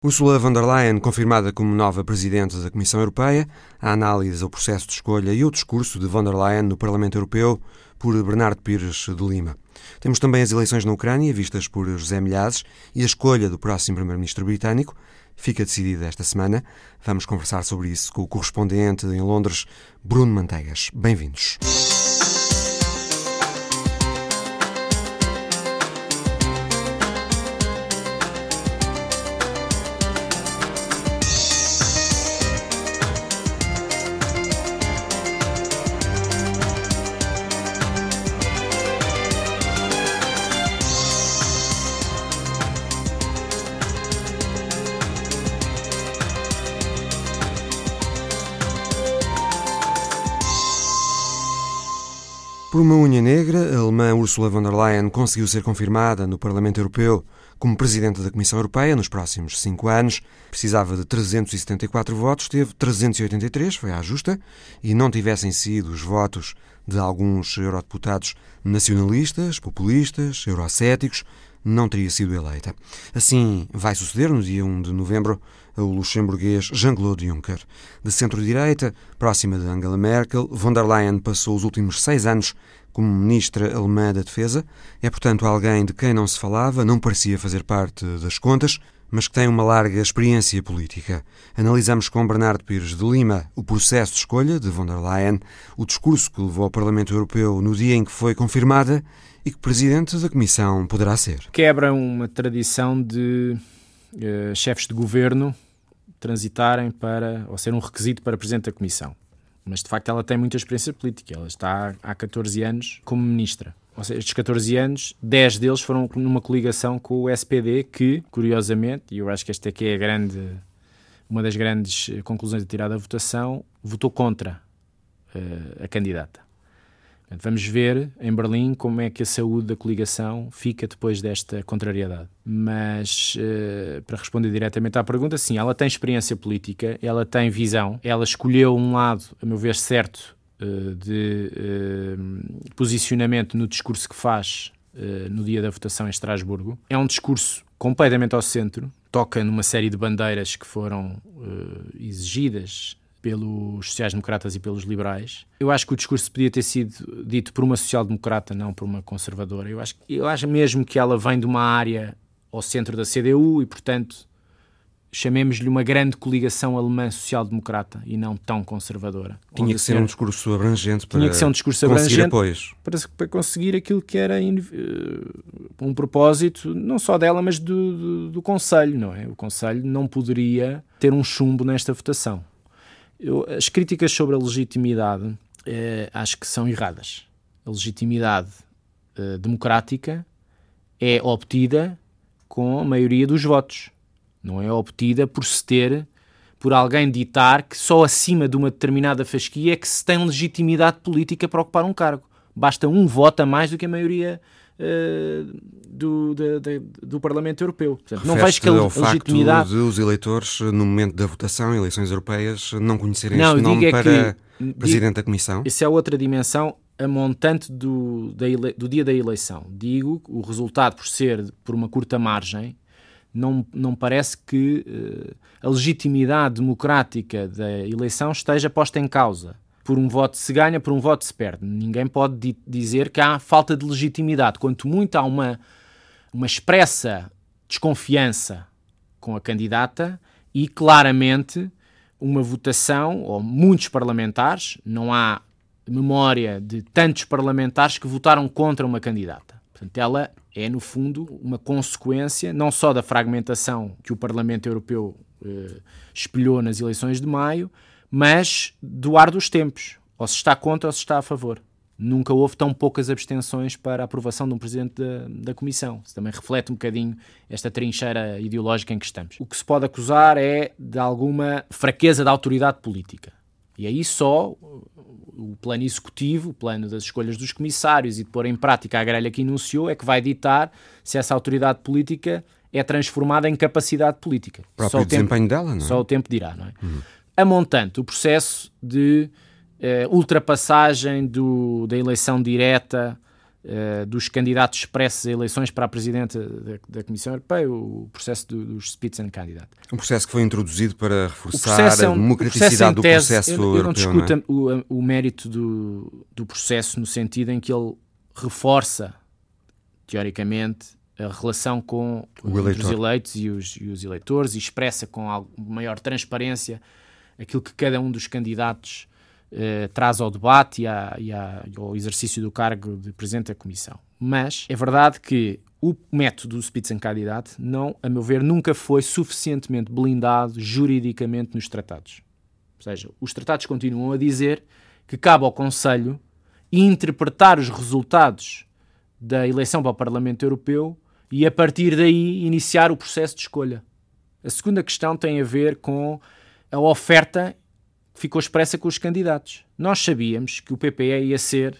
Ursula von der Leyen, confirmada como nova Presidente da Comissão Europeia, a análise ao processo de escolha e o discurso de von der Leyen no Parlamento Europeu por Bernardo Pires de Lima. Temos também as eleições na Ucrânia, vistas por José Milhazes, e a escolha do próximo Primeiro-Ministro britânico. Fica decidida esta semana. Vamos conversar sobre isso com o correspondente em Londres, Bruno Manteigas. Bem-vindos. Por uma unha negra, a alemã Ursula von der Leyen conseguiu ser confirmada no Parlamento Europeu como Presidente da Comissão Europeia nos próximos cinco anos. Precisava de 374 votos, teve 383, foi à justa, e não tivessem sido os votos de alguns eurodeputados nacionalistas, populistas, eurocéticos, não teria sido eleita. Assim vai suceder no dia 1 de novembro o luxemburguês Jean-Claude Juncker. De centro-direita, próxima de Angela Merkel, von der Leyen passou os últimos seis anos como ministra alemã da Defesa. É, portanto, alguém de quem não se falava, não parecia fazer parte das contas, mas que tem uma larga experiência política. Analisamos com Bernardo Pires de Lima o processo de escolha de von der Leyen, o discurso que levou ao Parlamento Europeu no dia em que foi confirmada e que presidente da Comissão poderá ser. Quebra uma tradição de uh, chefes de governo transitarem para, ou ser um requisito para Presidente da Comissão. Mas de facto ela tem muita experiência política, ela está há 14 anos como Ministra. Ou seja, estes 14 anos, 10 deles foram numa coligação com o SPD, que, curiosamente, e eu acho que esta aqui é a grande, uma das grandes conclusões a tirar da votação, votou contra uh, a candidata. Vamos ver em Berlim como é que a saúde da coligação fica depois desta contrariedade. Mas, uh, para responder diretamente à pergunta, sim, ela tem experiência política, ela tem visão, ela escolheu um lado, a meu ver, certo uh, de uh, posicionamento no discurso que faz no dia da votação em Estrasburgo. É um discurso completamente ao centro, toca numa série de bandeiras que foram exigidas pelos sociais-democratas e pelos liberais. Eu acho que o discurso podia ter sido dito por uma social-democrata, não por uma conservadora. Eu acho, eu acho mesmo que ela vem de uma área ao centro da CDU e, portanto, chamemos-lhe uma grande coligação alemã social-democrata e não tão conservadora. Tinha que ser um discurso abrangente para Tinha que ser um discurso conseguir apoios. Para, para, conseguir aquilo que era uh, um propósito, não só dela, mas do, do, do Conselho, não é? O Conselho não poderia ter um chumbo nesta votação. Eu, as críticas sobre a legitimidade eh, acho que são erradas. A legitimidade eh, democrática é obtida com a maioria dos votos. Não é obtida por se ter, por alguém ditar que só acima de uma determinada fasquia é que se tem legitimidade política para ocupar um cargo. Basta um voto a mais do que a maioria uh, do, de, de, do Parlamento Europeu. Portanto, não vejo que a, ao legitimidade. Facto de os eleitores, no momento da votação, eleições europeias, não conhecerem não, este nome para que, Presidente digo, da Comissão? Isso é outra dimensão. A montante do, da ele, do dia da eleição. Digo, o resultado, por ser por uma curta margem, não, não parece que uh, a legitimidade democrática da eleição esteja posta em causa por um voto se ganha, por um voto se perde. Ninguém pode di dizer que há falta de legitimidade. Quanto muito há uma, uma expressa desconfiança com a candidata e claramente uma votação, ou muitos parlamentares, não há memória de tantos parlamentares que votaram contra uma candidata. Portanto, ela é, no fundo, uma consequência não só da fragmentação que o Parlamento Europeu eh, espelhou nas eleições de maio, mas do ar dos tempos. Ou se está contra ou se está a favor. Nunca houve tão poucas abstenções para a aprovação de um presidente da, da Comissão. Isso também reflete um bocadinho esta trincheira ideológica em que estamos. O que se pode acusar é de alguma fraqueza da autoridade política. E aí só o plano executivo, o plano das escolhas dos comissários e de pôr em prática a grelha que enunciou, é que vai ditar se essa autoridade política é transformada em capacidade política. O próprio só o desempenho tempo, dela, não é? Só o tempo dirá, não é? Uhum a montante, o processo de uh, ultrapassagem do, da eleição direta uh, dos candidatos expressos a eleições para a Presidente da, da Comissão Europeia, o processo do, dos Spitzenkandidat. Um processo que foi introduzido para reforçar é um, a democraticidade do processo eu, eu não discuto não é? o, o, mérito do, do processo no sentido em que ele reforça, teoricamente, a relação com os eleitos e os, e os, eleitores e expressa com maior transparência aquilo que cada um dos candidatos eh, traz ao debate e, à, e, à, e, ao exercício do cargo de Presidente da Comissão. Mas é verdade que o método do Spitzenkandidat, não, a meu ver, nunca foi suficientemente blindado juridicamente nos tratados. Ou seja, os tratados continuam a dizer que cabe ao Conselho interpretar os resultados da eleição para o Parlamento Europeu e, a partir daí, iniciar o processo de escolha. A segunda questão tem a ver com a oferta ficou expressa com os candidatos. Nós sabíamos que o PPE ia ser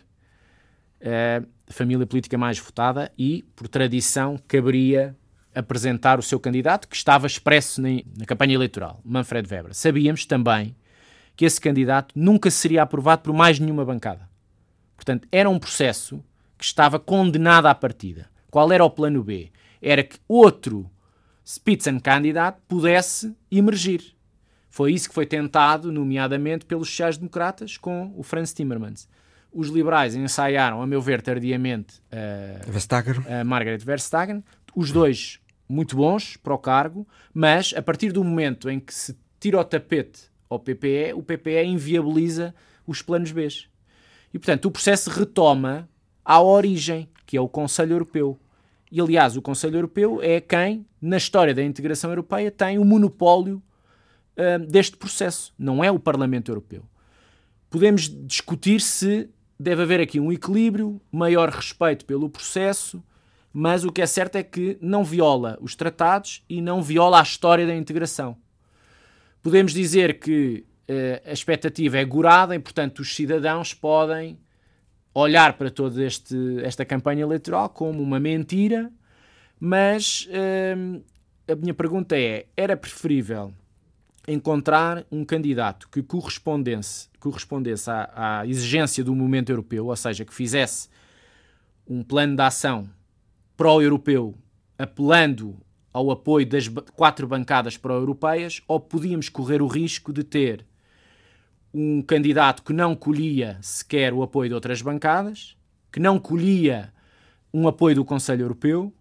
a família política mais votada e, por tradição, caberia apresentar o seu candidato, que estava expresso na, na campanha eleitoral, Manfred Weber. Sabíamos também que esse candidato nunca seria aprovado por mais nenhuma bancada. Portanto, era um processo que estava condenado à partida. Qual era o plano B? Era que outro Spitzenkandidat pudesse emergir. Foi isso que foi tentado, nomeadamente pelos sociais-democratas, com o Franz Timmermans. Os liberais ensaiaram, a meu ver, tardiamente a, a Margaret Verstappen. Os dois muito bons para o cargo, mas a partir do momento em que se tira o tapete ao PPE, o PPE inviabiliza os planos B. E, portanto, o processo retoma à origem, que é o Conselho Europeu. E, aliás, o Conselho Europeu é quem, na história da integração europeia, tem o monopólio deste processo. Não é o Parlamento Europeu. Podemos discutir se deve haver aqui um equilíbrio, maior respeito pelo processo, mas o que é certo é que não viola os tratados e não viola a história da integração. Podemos dizer que uh, a expectativa é gorada e, portanto, os cidadãos podem olhar para toda esta campanha eleitoral como uma mentira, mas uh, a minha pergunta é: era preferível encontrar um candidato que correspondesse, correspondesse à, à exigência do movimento europeu, ou seja, que fizesse um plano de ação pró-europeu apelando ao apoio das quatro bancadas pró-europeias, ou podíamos correr o risco de ter um candidato que não colhia sequer o apoio de outras bancadas, que não colhia um apoio do Conselho Europeu,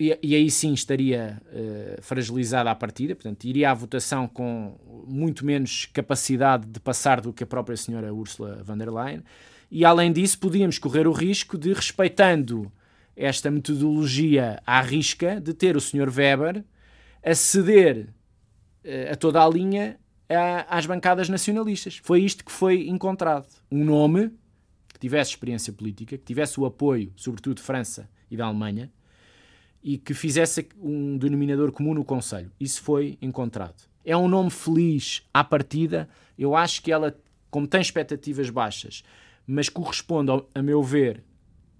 e, e aí sim estaria uh, fragilizada a partida, portanto, iria à votação com muito menos capacidade de passar do que a própria senhora Ursula von der Leyen, e além disso, podíamos correr o risco de, respeitando esta metodologia à risca, de ter o senhor Weber a ceder uh, a toda a linha às bancadas nacionalistas. Foi isto que foi encontrado. Um nome que tivesse experiência política, que tivesse o apoio, sobretudo de França e da Alemanha, e que fizesse um denominador comum no Conselho. Isso foi encontrado. É um nome feliz à partida. Eu acho que ela, como tem expectativas baixas, mas corresponde, a meu ver,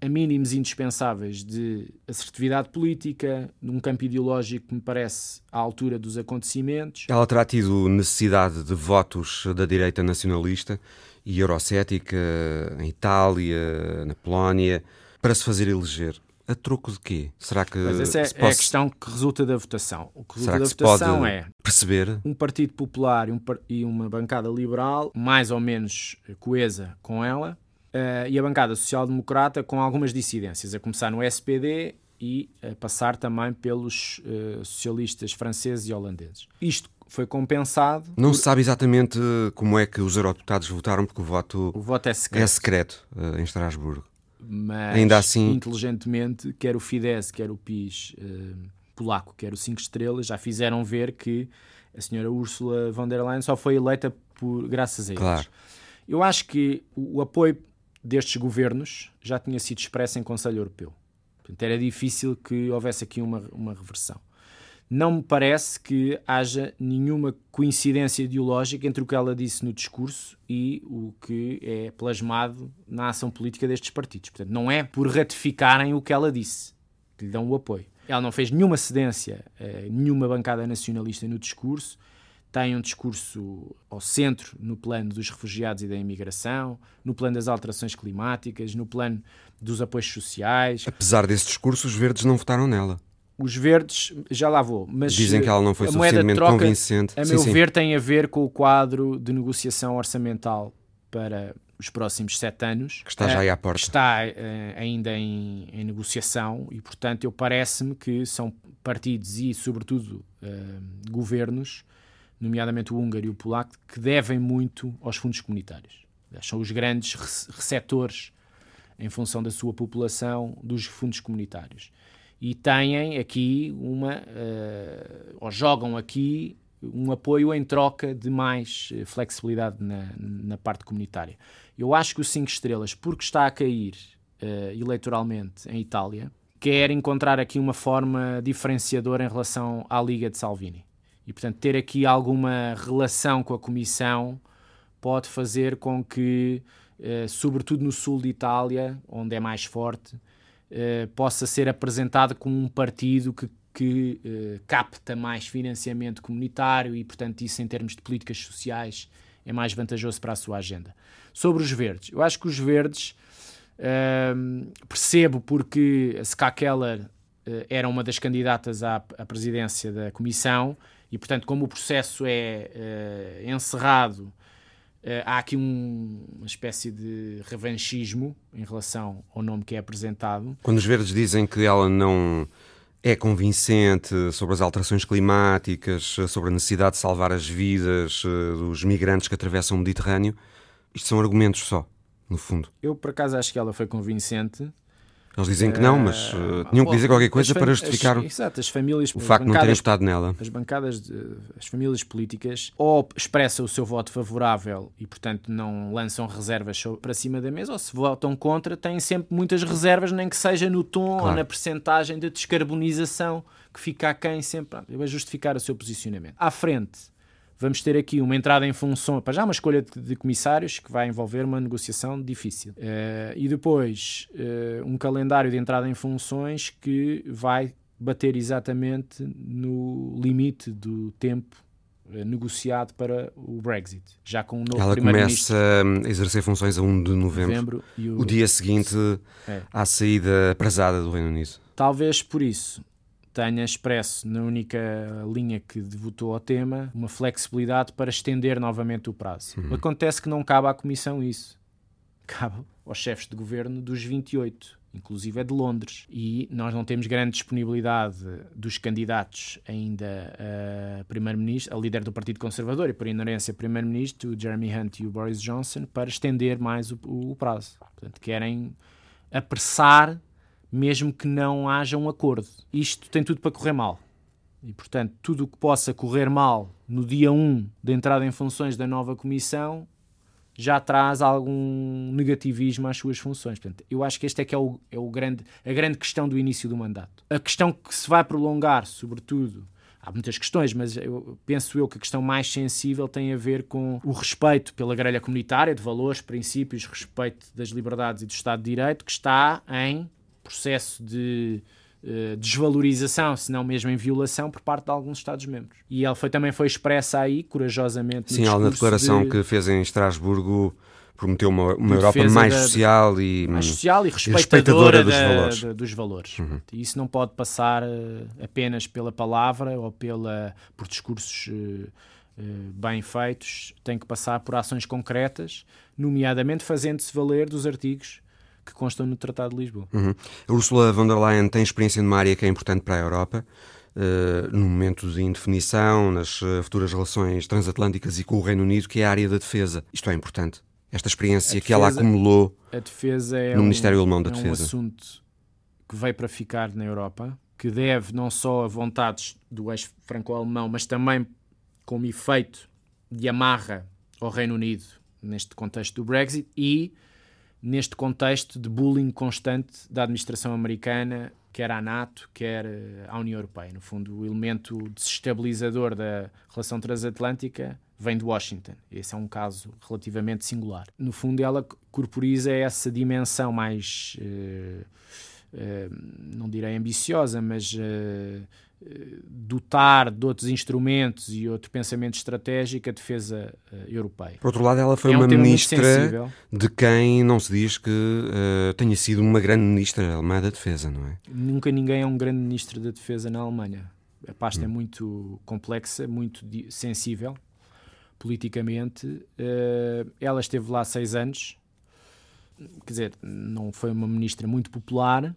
a mínimos indispensáveis de assertividade política, num campo ideológico que me parece à altura dos acontecimentos. Ela terá tido necessidade de votos da direita nacionalista e eurocética em Itália, na Polónia, para se fazer eleger. A troco de quê? Será que. Mas essa é, é a questão que resulta da votação. O que resulta Será que da votação é perceber um Partido Popular e, um, e uma bancada liberal mais ou menos coesa com ela uh, e a bancada social-democrata com algumas dissidências, a começar no SPD e a passar também pelos uh, socialistas franceses e holandeses. Isto foi compensado. Não por... se sabe exatamente como é que os eurodeputados votaram, porque o voto, o voto é secreto, é secreto uh, em Estrasburgo. Mas, Ainda assim... inteligentemente, quer o Fidesz, quer o PIS polaco, quer o 5 Estrelas, já fizeram ver que a senhora Ursula von der Leyen só foi eleita por, graças a eles. Claro. Eu acho que o, apoio destes governos já tinha sido expressa em Conselho Europeu. Portanto, era difícil que houvesse aqui uma, uma reversão. Não me parece que haja nenhuma coincidência ideológica entre o que ela disse no discurso e o que é plasmado na ação política destes partidos. Portanto, não é por ratificarem o que ela disse que lhe dão o apoio. Ela não fez nenhuma cedência a nenhuma bancada nacionalista no discurso, tem um discurso ao centro no plano dos refugiados e da imigração, no plano das alterações climáticas, no plano dos apoios sociais. Apesar desse discurso, os verdes não votaram nela. Os verdes, já lá vou, mas dizem que ela não foi suficientemente troca, convincente. A meu sim, ver, tem a ver com o quadro de negociação orçamental para os próximos sete anos. Que está já aí à porta. Está uh, ainda em, em, negociação e, portanto, eu parece-me que são partidos e, sobretudo, governos, nomeadamente o húngaro e o polaco, que devem muito aos fundos comunitários. São os grandes receptores, em função da sua população, dos fundos comunitários. E têm aqui uma, uh, ou jogam aqui um apoio em troca de mais flexibilidade na, na parte comunitária. Eu acho que o 5 estrelas, porque está a cair uh, eleitoralmente em Itália, quer encontrar aqui uma forma diferenciadora em relação à Liga de Salvini. E, portanto, ter aqui alguma relação com a Comissão pode fazer com que, sobretudo no sul de Itália, onde é mais forte, uh, possa ser apresentado como um partido que, que capta mais financiamento comunitário e, portanto, isso em termos de políticas sociais é mais vantajoso para a sua agenda. Sobre os verdes, eu acho que os verdes uh, percebo porque a Ska Keller uh, era uma das candidatas à, à, presidência da Comissão e, portanto, como o processo é uh, encerrado, eh, há aqui um, uma espécie de revanchismo em relação ao nome que é apresentado. Quando os verdes dizem que ela não é convincente sobre as alterações climáticas, sobre a necessidade de salvar as vidas dos migrantes que atravessam o Mediterrâneo. Isto são argumentos só, no fundo. Eu, por acaso, acho que ela foi convincente. Eles dizem que não, mas uh, tinham que dizer qualquer coisa para justificar as, exato, as famílias, o facto de não terem votado nela. As bancadas, de, as famílias políticas, ou expressam o seu voto favorável e, portanto, não lançam reservas para cima da mesa, ou se votam contra, têm sempre muitas reservas, nem que seja no tom claro. ou na percentagem de descarbonização que fica a quem sempre a justificar o seu posicionamento. À frente, vamos ter aqui uma entrada em função, para já uma escolha de, de, comissários que vai envolver uma negociação difícil. Uh, e depois uh, um calendário de entrada em funções que vai bater exatamente no limite do tempo uh, negociado para o Brexit, já com o novo Ela começa a exercer funções a 1 de novembro, novembro o... o... dia seguinte é. à saída aprazada do Reino Unido. Talvez por isso tenha expresso na única linha que votou ao tema uma flexibilidade para estender novamente o prazo. Uhum. Acontece que não cabe à Comissão isso. Cabe aos chefes de governo dos 28, inclusive é de Londres. E nós não temos grande disponibilidade dos candidatos ainda a primeiro-ministro, a líder do Partido Conservador e por inerência primeiro-ministro, o Jeremy Hunt e o Boris Johnson, para estender mais o, o prazo. Portanto, querem apressar mesmo que não haja um acordo. Isto tem tudo para correr mal. E, portanto, tudo o que possa correr mal no dia 1 de entrada em funções da nova Comissão já traz algum negativismo às suas funções. Portanto, eu acho que este é que é, o, é o grande, a grande questão do início do mandato. A questão que se vai prolongar, sobretudo, há muitas questões, mas eu, penso eu que a questão mais sensível tem a ver com o respeito pela grelha comunitária, de valores, princípios, respeito das liberdades e do Estado de Direito, que está em processo de uh, desvalorização, se não mesmo em violação, por parte de alguns Estados-membros. E ela foi, também foi expressa aí, corajosamente, Sim, na declaração de... que fez em Estrasburgo prometeu uma, uma Europa mais da, social e mais social e respeitadora, respeitadora dos, da, valores. Da, dos valores. Uhum. Isso não pode passar uh, apenas pela palavra ou pela por discursos uh, uh, bem feitos, tem que passar por ações concretas, nomeadamente fazendo-se valer dos artigos que constam no Tratado de Lisboa. Uhum. A Ursula von der Leyen tem experiência numa área que é importante para a Europa. Uh, no momento de indefinição, nas uh, futuras relações transatlânticas e com o Reino Unido, que é a área da defesa. Isto é importante. Esta experiência defesa, que ela acumulou é no um, Ministério Alemão da é Defesa. É um assunto que veio para ficar na Europa, que deve não só a vontades do ex-franco-alemão, mas também como efeito de amarra ao Reino Unido neste contexto do Brexit e neste contexto de bullying constante da administração americana, quer à NATO, quer eh, à União Europeia. No fundo, o elemento desestabilizador da relação transatlântica vem de Washington. Esse é um caso relativamente singular. No fundo, ela corporiza essa dimensão mais, uh, uh, não direi ambiciosa, mas uh, dotar de outros instrumentos e outro pensamento estratégico a defesa uh, europeia. Por outro lado, ela foi é um uma ministra de quem não se diz que uh, tenha sido uma grande ministra alemã da defesa, não é? Nunca ninguém é um grande ministro da defesa na Alemanha. A pasta é hum. é muito complexa, muito sensível politicamente. Uh, ela esteve lá seis anos, quer dizer, não foi uma ministra muito popular,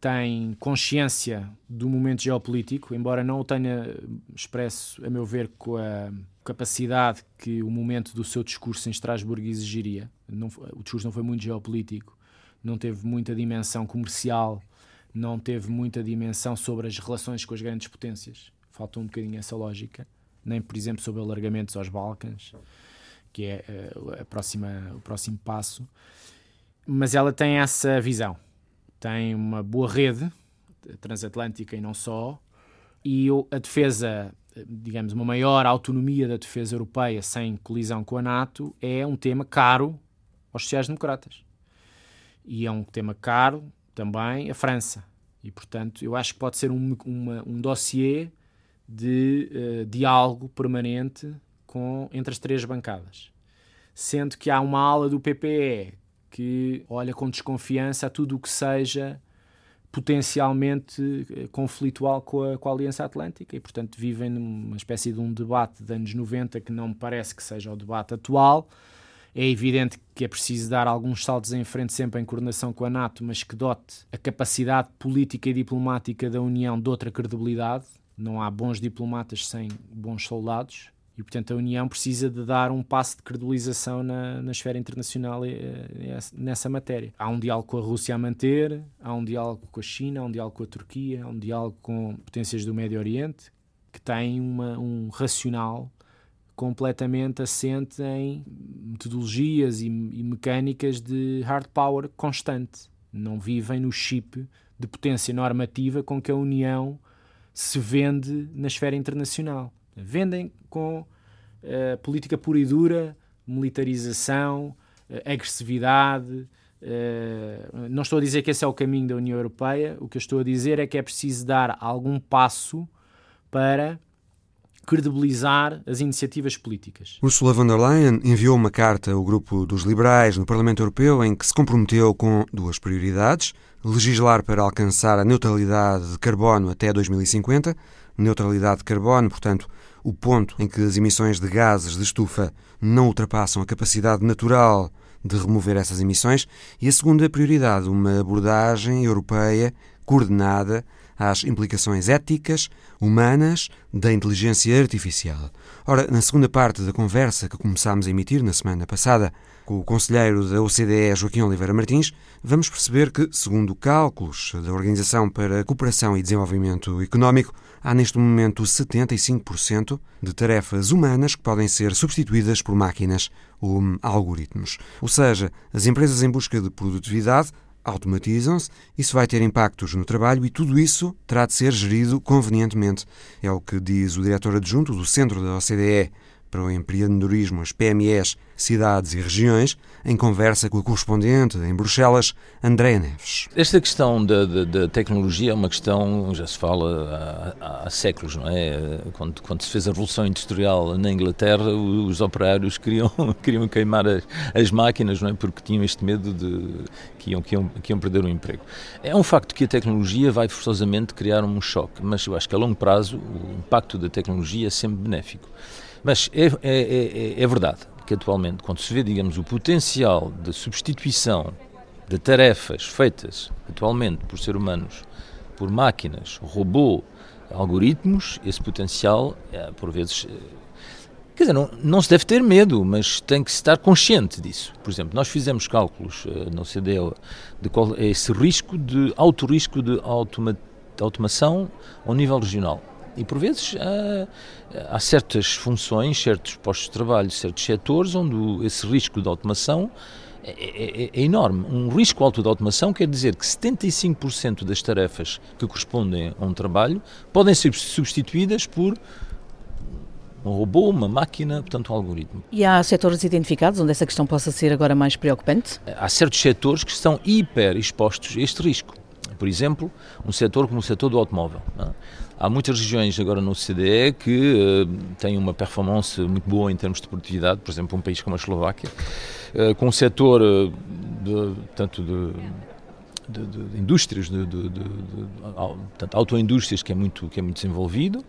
tem consciência do momento geopolítico, embora não o tenha expresso, a meu ver, com a capacidade que o momento do seu discurso em Estrasburgo exigiria. Não, o discurso não foi muito geopolítico, não teve muita dimensão comercial, não teve muita dimensão sobre as relações com as grandes potências. Faltou um bocadinho essa lógica. Nem, por exemplo, sobre alargamentos aos Balcãs, que é uh, a próxima, o próximo passo. Mas ela tem essa visão tem uma boa rede transatlântica e não só, e a defesa, digamos, uma maior autonomia da defesa europeia sem colisão com a NATO é um tema caro aos sociais-democratas. E é um tema caro também à França. E, portanto, eu acho que pode ser um, uma, um dossiê de uh, diálogo permanente com, entre as três bancadas. Sendo que há uma ala do PPE que olha com desconfiança a tudo o que seja potencialmente eh, conflitual com a, com a Aliança Atlântica e, portanto, vivem numa espécie de um debate de anos 90 que não me parece que seja o debate atual. É evidente que é preciso dar alguns saltos em frente sempre em coordenação com a NATO, mas que dote a capacidade política e diplomática da União de outra credibilidade. Não há bons diplomatas sem bons soldados. E, portanto, a União precisa de dar um passo de credibilização na, na esfera internacional eh, nessa matéria. Há um diálogo com a Rússia a manter, há um diálogo com a China, há um diálogo com a Turquia, há um diálogo com potências do Médio Oriente, que tem uma, um racional completamente assente em metodologias e, e mecânicas de hard power constante. Não vivem no chip de potência normativa com que a União se vende na esfera internacional. Vendem com uh, política pura e dura, militarização, uh, agressividade. Uh, não estou a dizer que esse é o caminho da União Europeia, o que eu estou a dizer é que é preciso dar algum passo para credibilizar as iniciativas políticas. Ursula von der Leyen enviou uma carta ao grupo dos liberais no Parlamento Europeu em que se comprometeu com duas prioridades: legislar para alcançar a neutralidade de carbono até 2050, neutralidade de carbono, portanto, o ponto em que as emissões de gases de estufa não ultrapassam a capacidade natural de remover essas emissões, e a segunda prioridade, uma abordagem europeia coordenada às implicações éticas, humanas da inteligência artificial. Ora, na segunda parte da conversa que começámos a emitir na semana passada com o conselheiro da OCDE, Joaquim Oliveira Martins, vamos perceber que, segundo cálculos da Organização para a Cooperação e Desenvolvimento Económico, há neste momento 75% de tarefas humanas que podem ser substituídas por máquinas ou algoritmos. Ou seja, as empresas em busca de produtividade automatizam-se, isso vai ter impactos no trabalho e tudo isso terá de ser gerido convenientemente. É o que diz o diretor adjunto do Centro da OCDE para o empreendedorismo, as PMEs, cidades e regiões, em conversa com a correspondente em Bruxelas, Andréa Neves. Esta questão da, da, da, tecnologia é uma questão, já se fala há, há, séculos, não é? Quando, quando, se fez a Revolução Industrial na Inglaterra, os operários queriam, queriam queimar as, as, máquinas, não é? Porque tinham este medo de que iam, que, iam, que iam perder o emprego. É um facto que a tecnologia vai forçosamente criar um choque, mas eu acho que a longo prazo o impacto da tecnologia é sempre benéfico. Mas é, é, é, é verdade que atualmente, quando se vê, digamos, o potencial de substituição de tarefas feitas atualmente por seres humanos, por máquinas, robô, algoritmos, esse potencial, é, por vezes, é, quer dizer, não, não, se deve ter medo, mas tem que estar consciente disso. Por exemplo, nós fizemos cálculos é, no CDE de qual é esse risco de alto risco de, automa, automação ao nível regional. E por vezes há, há, certas funções, certos postos de trabalho, certos setores onde esse risco de automação é, é, é, é, enorme. Um risco alto de automação quer dizer que 75% das tarefas que correspondem a um trabalho podem ser substituídas por um robô, uma máquina, portanto um algoritmo. E há setores identificados onde essa questão possa ser agora mais preocupante? Há certos setores que estão hiper expostos a este risco. Por exemplo, um setor como o setor do automóvel. Há muitas regiões agora no CDE que uh, têm uma performance muito boa em termos de produtividade, por exemplo, um país como a Eslováquia, uh, com um setor uh, de, tanto de de, de, de indústrias, de, de, de autoindústrias que é muito que é muito desenvolvido,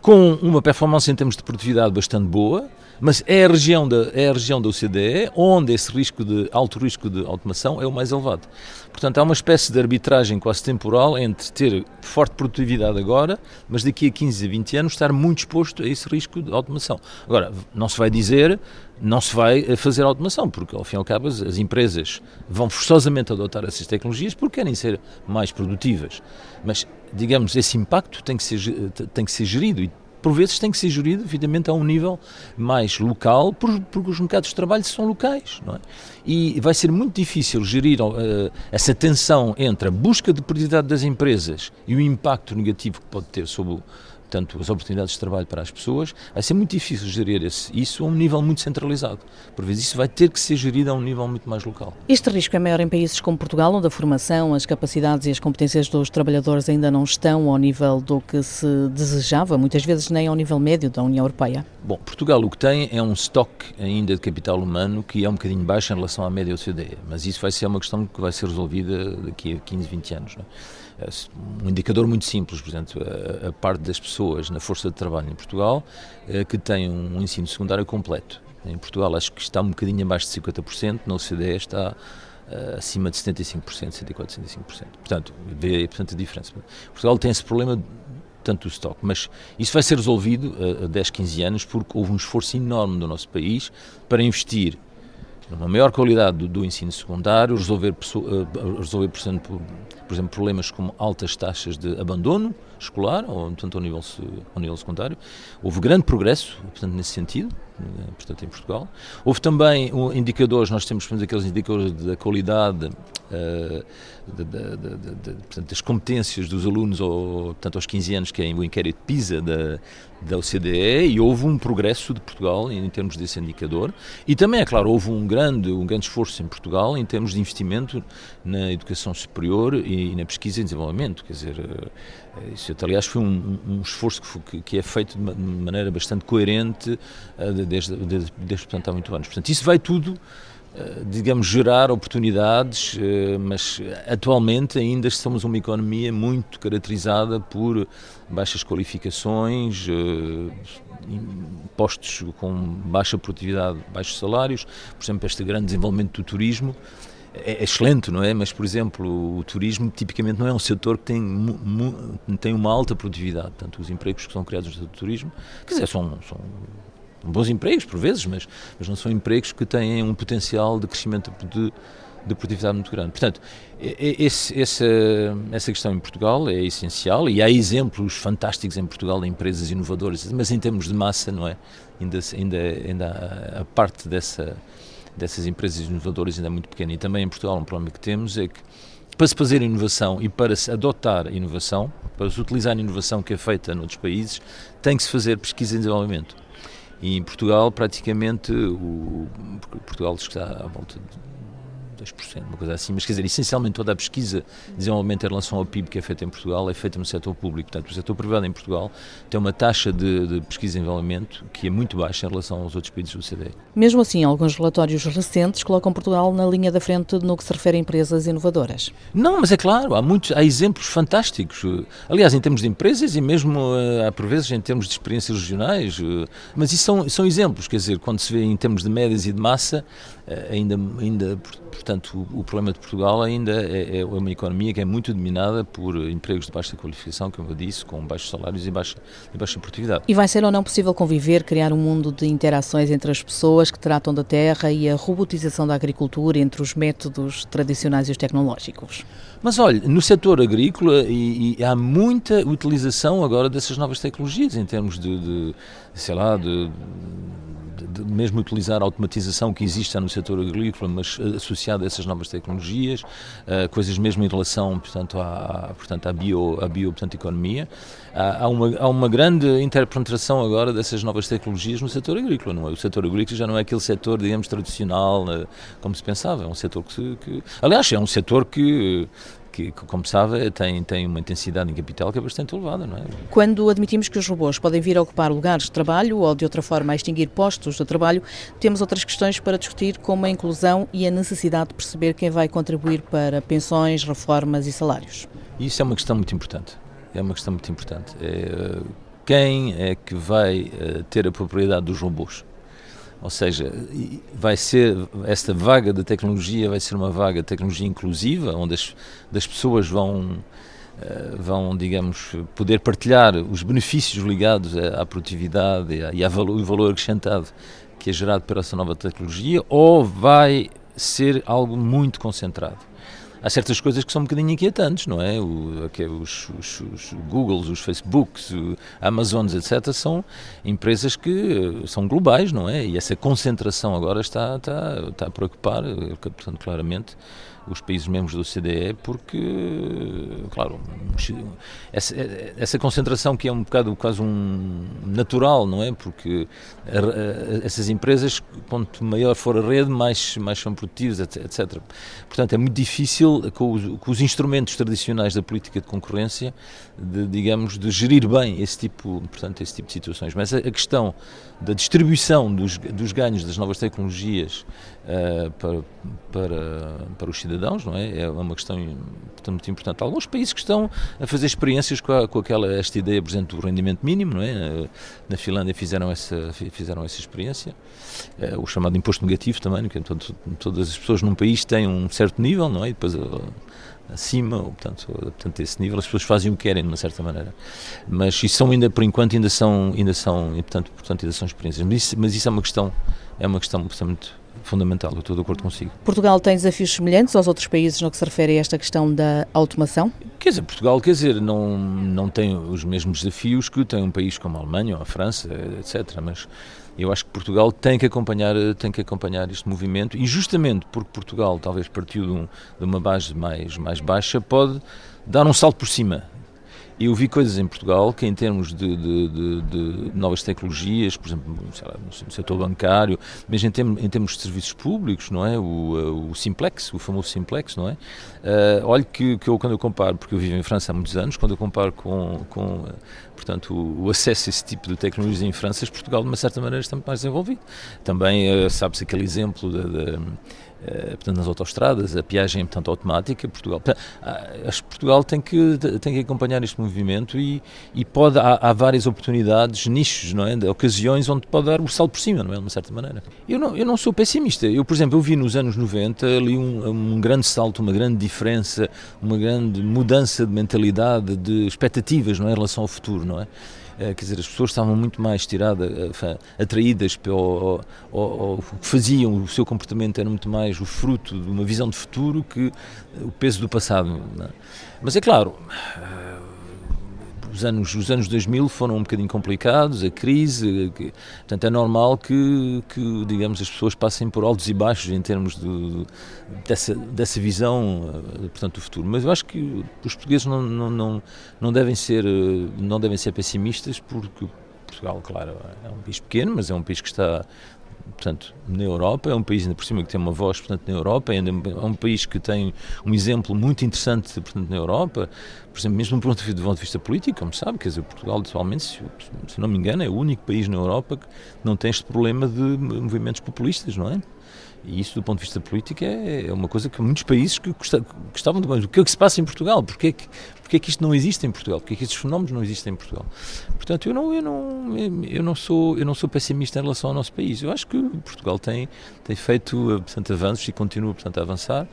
com uma performance em termos de produtividade bastante boa, mas é a região da, é a região da OCDE onde esse risco de alto risco de automação é o mais elevado. Portanto, há uma espécie de arbitragem quase temporal entre ter forte produtividade agora, mas daqui a 15 a 20 anos estar muito exposto a esse risco de automação. Agora, não se vai dizer, não se vai eh, fazer automação, porque ao fim e ao cabo as, as empresas vão forçosamente adotar essas tecnologias porque querem ser mais produtivas. Mas, digamos, esse impacto tem que ser, eh, tem que ser gerido e por vezes tem que ser gerido, evidentemente, a um nível mais local, porque os mercados de trabalho são locais. É? E vai ser muito difícil gerir uh, essa tensão entre a busca de produtividade das empresas e o impacto negativo que pode ter sobre portanto, as oportunidades de trabalho para as pessoas, vai ser muito difícil gerir esse, isso a um nível muito centralizado. Por vezes isso vai ter que ser gerido a um nível muito mais local. Este risco é maior em países como Portugal, onde a formação, as capacidades e as competências dos trabalhadores ainda não estão ao nível do que se desejava, muitas vezes nem ao nível médio da União Europeia. Bom, Portugal o que tem é um estoque ainda de capital humano que é um bocadinho baixo em relação à média OCDE, mas isso vai ser uma questão que vai ser resolvida daqui a 15, 20 anos. Não é? Um indicador muito simples, por exemplo, a, parte das pessoas na força de trabalho em Portugal eh, que tem um ensino secundário completo. Em Portugal acho que está um bocadinho abaixo de 50%, na OCDE está uh, acima de 75%, 74%, 75%. Portanto, vê portanto, a diferença. Portugal tem esse problema tanto do estoque, mas isso vai ser resolvido a 10, 15 anos porque houve um esforço enorme do nosso país para investir numa maior qualidade do, do ensino secundário, resolver, uh, resolver por, exemplo, por exemplo, problemas como altas taxas de abandono escolar, ou portanto ao nível, ao nível secundário. Houve grande progresso, portanto, nesse sentido, eh, portanto, em Portugal. Houve também indicadores, nós temos, portanto, aqueles indicadores da qualidade uh, de, de, de, portanto, das competências dos alunos ou, portanto, aos 15 anos, que é o inquérito PISA da, da OCDE, e houve um progresso de Portugal em, em, termos desse indicador. E também, é claro, houve um grande, um grande esforço em Portugal em termos de investimento na educação superior e, e na pesquisa e desenvolvimento. Quer dizer, uh, isso, aliás, foi um, um esforço que, foi, que, é feito de maneira bastante coerente uh, desde, desde, desde, portanto, há muitos anos. Portanto, isso vai tudo eh, digamos, gerar oportunidades, eh, mas atualmente ainda somos uma economia muito caracterizada por baixas qualificações, eh, postos com baixa produtividade, baixos salários, por exemplo, este grande desenvolvimento do turismo é excelente, não é? Mas, por exemplo, o turismo tipicamente não é um setor que tem, tem uma alta produtividade. Portanto, os empregos que são criados no turismo, quer dizer, são, são bons empregos por vezes, mas, mas não são empregos que têm um potencial de crescimento de, de produtividade muito grande. Portanto, esse, essa, essa questão em Portugal é essencial e há exemplos fantásticos em Portugal de empresas inovadoras, mas em termos de massa, não é? Ainda, ainda, ainda a, parte dessa, dessas empresas inovadoras ainda é muito pequena. E também em Portugal um problema que temos é que para se fazer inovação e para se adotar inovação, para se utilizar a inovação que é feita noutros países, tem que se fazer pesquisa e desenvolvimento. E em Portugal, praticamente, o, Portugal está à volta de 2%, uma coisa assim. Mas quer dizer, essencialmente toda a pesquisa de desenvolvimento em relação ao PIB que é feita em Portugal é feita no setor público. Portanto, o setor privado em Portugal tem uma taxa de, de pesquisa e desenvolvimento que é muito baixa em relação aos outros países do CDE. Mesmo assim, alguns relatórios recentes colocam Portugal na linha da frente no que se refere a empresas inovadoras. Não, mas é claro, há muitos, há exemplos fantásticos. Aliás, em termos de empresas e mesmo, eh, há por vezes, em termos de experiências regionais. Eh, mas isso são, são exemplos, quer dizer, quando se vê em termos de médias e de massa, eh, ainda, ainda portanto, o, o, problema de Portugal ainda é, é, uma economia que é muito dominada por empregos de baixa qualificação, como eu disse, com baixos salários e baixa, e baixa produtividade. E vai ser ou não possível conviver, criar um mundo de interações entre as pessoas que tratam da terra e a robotização da agricultura entre os métodos tradicionais e os tecnológicos? Mas olha, no setor agrícola e, e há muita utilização agora dessas novas tecnologias em termos de, de sei lá, de de mesmo utilizar a automatização que existe no setor agrícola, mas associada a essas novas tecnologias, uh, coisas mesmo em relação, portanto, à, portanto, à bio, à bio portanto, economia. Há, há, uma, há uma grande interpenetração agora dessas novas tecnologias no setor agrícola, não é? O setor agrícola já não é aquele setor, digamos, tradicional, uh, como se pensava, é um setor que, que aliás, é um setor que que, como sabe, tem, tem uma intensidade em capital que é bastante elevada, não é? Quando admitimos que os robôs podem vir a ocupar lugares de trabalho ou, de outra forma, a extinguir postos de trabalho, temos outras questões para discutir, como a inclusão e a necessidade de perceber quem vai contribuir para pensões, reformas e salários. Isso é uma questão muito importante. É uma questão muito importante. É, quem é que vai eh, ter a propriedade dos robôs? Ou seja, vai ser esta vaga de tecnologia vai ser uma vaga de tecnologia inclusiva, onde as, as pessoas vão eh, vão, digamos, poder partilhar os benefícios ligados à, produtividade e, ao valor, valor acrescentado que é gerado por essa nova tecnologia, ou vai ser algo muito concentrado há certas coisas que são um bocadinho inquietantes, não é? O, é os, os, os Googles, os Facebooks, o Amazons, etc., são empresas que eh, são globais, não é? E essa concentração agora está, está, está a preocupar, eh, portanto, claramente, os países membros do CDE, porque, claro, essa, essa, concentração que é um bocado quase um natural, não é? Porque essas empresas, quanto maior for a rede, mais, mais são produtivas, etc. Portanto, é muito difícil, com os, com os instrumentos tradicionais da política de concorrência, de, digamos, de gerir bem esse tipo, portanto, esse tipo de situações. Mas a questão da distribuição dos, dos ganhos das novas tecnologias uh, para, para, para os cidadãos, não é? É uma questão portanto, muito importante. Alguns países que estão a fazer experiências com, a, com aquela, esta ideia, por exemplo, do rendimento mínimo, não é? Na Finlândia fizeram essa, fizeram essa experiência. Uh, o chamado imposto negativo também, que todo, todas as pessoas num país têm um certo nível, não é? E depois acima, ou, portanto, portanto, esse nível, as pessoas fazem o que querem, de uma certa maneira. Mas isso são ainda, por enquanto, ainda são, ainda são, portanto, portanto, ainda são experiências. Mas isso, mas isso é uma questão, é uma questão muito fundamental, eu estou de acordo consigo. Portugal tem desafios semelhantes aos outros países no que se refere a esta questão da automação? Quer dizer, Portugal, quer dizer, não, não tem os mesmos desafios que tem um país como a Alemanha ou a França, etc. Mas eu acho que Portugal tem que acompanhar, tem que acompanhar este movimento e justamente porque Portugal talvez partiu de, um, de uma base mais, mais baixa, pode dar um salto por cima eu vi coisas em Portugal que, em termos de, de, de, de novas tecnologias, por exemplo, lá, no setor bancário, mas em, termos, em termos de serviços públicos, não é? O, o Simplex, o famoso Simplex, não é? Uh, olha que, que eu, quando eu comparo, porque eu vivo em França há muitos anos, quando eu comparo com, com portanto, o, acesso a esse tipo de tecnologias em França, Portugal, de uma certa maneira, está muito mais desenvolvido. Também, uh, sabe-se aquele exemplo da eh, portanto, nas autostradas, a piagem portanto, automática, Portugal. Ah, acho que Portugal tem que, tem que acompanhar este movimento e, e pode, há, há, várias oportunidades, nichos, não é? De ocasiões onde pode dar o salto por cima, não é? De uma certa maneira. Eu não, eu não sou pessimista. Eu, por exemplo, eu vi nos anos 90 ali um, um grande salto, uma grande diferença, uma grande mudança de mentalidade, de expectativas, não é? Em relação ao futuro, não é? Eh, quer dizer, as pessoas estavam muito mais tiradas, eh, atraídas pelo o que faziam, o seu comportamento era muito mais o fruto de uma visão de futuro que o peso do passado. É? Mas é claro, os anos, os anos 2000 foram um bocadinho complicados, a crise, que, portanto é normal que, que, digamos, as pessoas passem por altos e baixos em termos de, dessa, dessa visão, eh, portanto, do futuro. Mas eu acho que os portugueses não, não, não, não, devem, ser, eh, não devem ser pessimistas, porque Portugal, claro, é um país pequeno, mas é um país que está portanto, na Europa, é um país ainda por cima que tem uma voz, portanto, na Europa, é, um país que tem um exemplo muito interessante, portanto, na Europa, por exemplo, mesmo do ponto de vista político, como sabe, quer dizer, Portugal atualmente, se, se não me engano, é o único país na Europa que não tem este problema de movimentos populistas, não é? E isso, do ponto de vista político, é, é uma coisa que muitos países que gostavam de. O que é que se passa em Portugal? Porquê que, é que isto não existe em Portugal? Porquê que estes fenómenos não existem em Portugal? Portanto, eu não, eu não, eu não, sou, eu não sou pessimista em relação ao nosso país. Eu acho que Portugal tem, tem feito portanto, avanços e continua portanto, a avançar.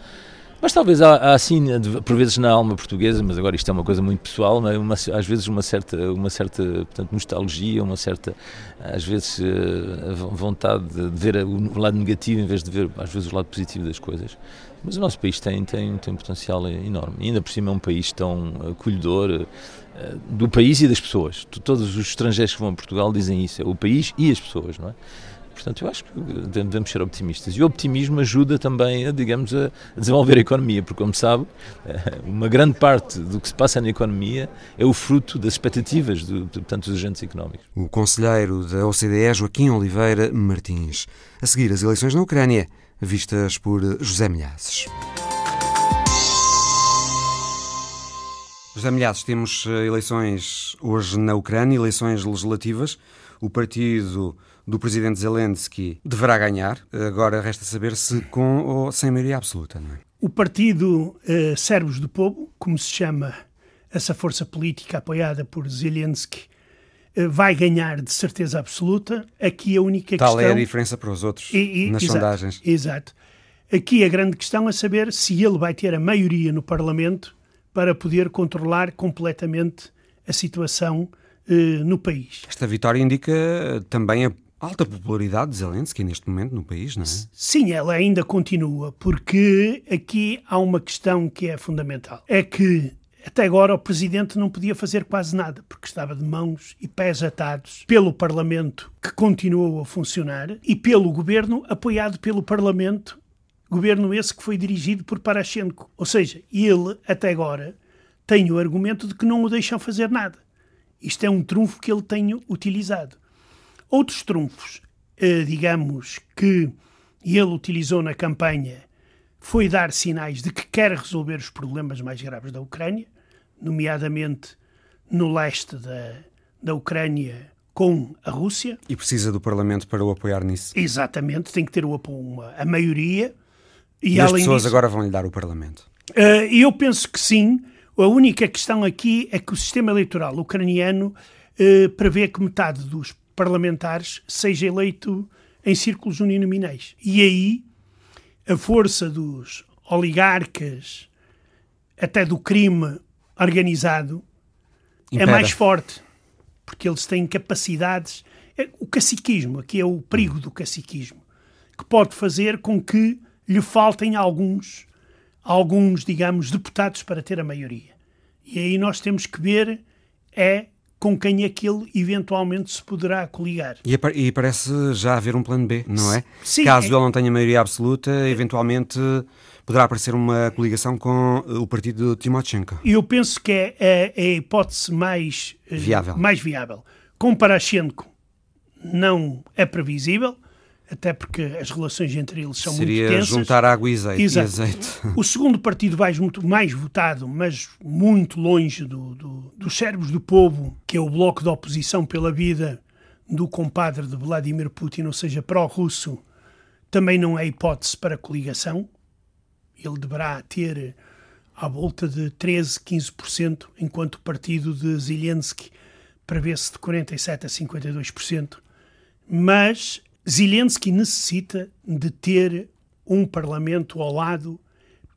Mas talvez há, assim, por vezes na alma portuguesa, mas agora isto é uma coisa muito pessoal, é? uma, às vezes uma certa, uma certa portanto, nostalgia, uma certa, às vezes, uh, vontade de ver o lado negativo em vez de ver, às vezes, o lado positivo das coisas. Mas o nosso país tem, tem, tem um potencial enorme. E ainda por cima é um país tão acolhedor uh, do país e das pessoas. Todos os estrangeiros que vão a Portugal dizem isso, é o país e as pessoas, não é? Portanto, eu acho que devemos ser optimistas. E o optimismo ajuda também, a, digamos, a desenvolver a economia, porque, como sabe, eh, uma grande parte do que se passa na economia é o fruto das expectativas de, de tantos agentes económicos. O conselheiro da OCDE, Joaquim Oliveira Martins. A seguir, as eleições na Ucrânia, vistas por José Milhazes. José Milhares, temos eh, eleições hoje na Ucrânia, eleições legislativas. O partido do presidente Zelensky deverá ganhar. Agora resta saber se com ou sem maioria absoluta, é? O partido Servos do Povo, como se chama essa força política apoiada por Zelensky, uh, vai ganhar de certeza absoluta. Aqui a única Tal questão... é a diferença para os outros e, e, nas exato, sondagens. Exato. Aqui a grande questão é saber se ele vai ter a maioria no Parlamento para poder controlar completamente a situação uh, no país. Esta vitória indica também a alta popularidade de Zelensky neste momento no país, não é? Sim, ela ainda continua, porque aqui há uma questão que é fundamental. É que até agora o presidente não podia fazer quase nada, porque estava de mãos e pés atados pelo Parlamento, que continuou a funcionar, e pelo governo apoiado pelo Parlamento, governo esse que foi dirigido por Parashenko. Ou seja, ele até agora tem o argumento de que não o deixam fazer nada. Isto é um trunfo que ele tem utilizado. Outros trunfos, eh, digamos, que ele utilizou na campanha foi dar sinais de que quer resolver os problemas mais graves da Ucrânia, nomeadamente no leste da, da Ucrânia com a Rússia. E precisa do Parlamento para o apoiar nisso. Exatamente, tem que ter o apoio, a maioria. E, e as pessoas disso, agora vão lhe dar o Parlamento? Uh, eu penso que sim. A única questão aqui é que o sistema eleitoral ucraniano uh, prevê que metade dos parlamentares seja eleito em círculos uninominais. E aí a força dos oligarcas, até do crime organizado, é Impera. é mais forte, porque eles têm capacidades. É, o caciquismo, aqui é o perigo do caciquismo, que pode fazer com que lhe faltem alguns, alguns, digamos, deputados para ter a maioria. E aí nós temos que ver é com quem é que ele eventualmente se poderá coligar. E, e parece já haver um plano B, não é? Sim. Caso é... ele não tenha maioria absoluta, eventualmente poderá aparecer uma coligação com o partido de Timoshenko. Eu penso que é, é, é a hipótese mais eh, viável. Mais viável. Com Parashenko não é previsível, até porque as relações entre eles são Seria muito tensas. juntar água e azeite, e azeite. O segundo partido mais, muito mais votado, mas muito longe do, do, dos cérebros do povo, que é o Bloco de Oposição pela Vida do compadre de Vladimir Putin, ou seja, pró-russo, também não é hipótese para coligação. Ele deverá ter à volta de 13, 15%, enquanto o partido de Zelensky prevê-se de 47% a 52%. Mas Zelensky necessita de ter um parlamento ao lado.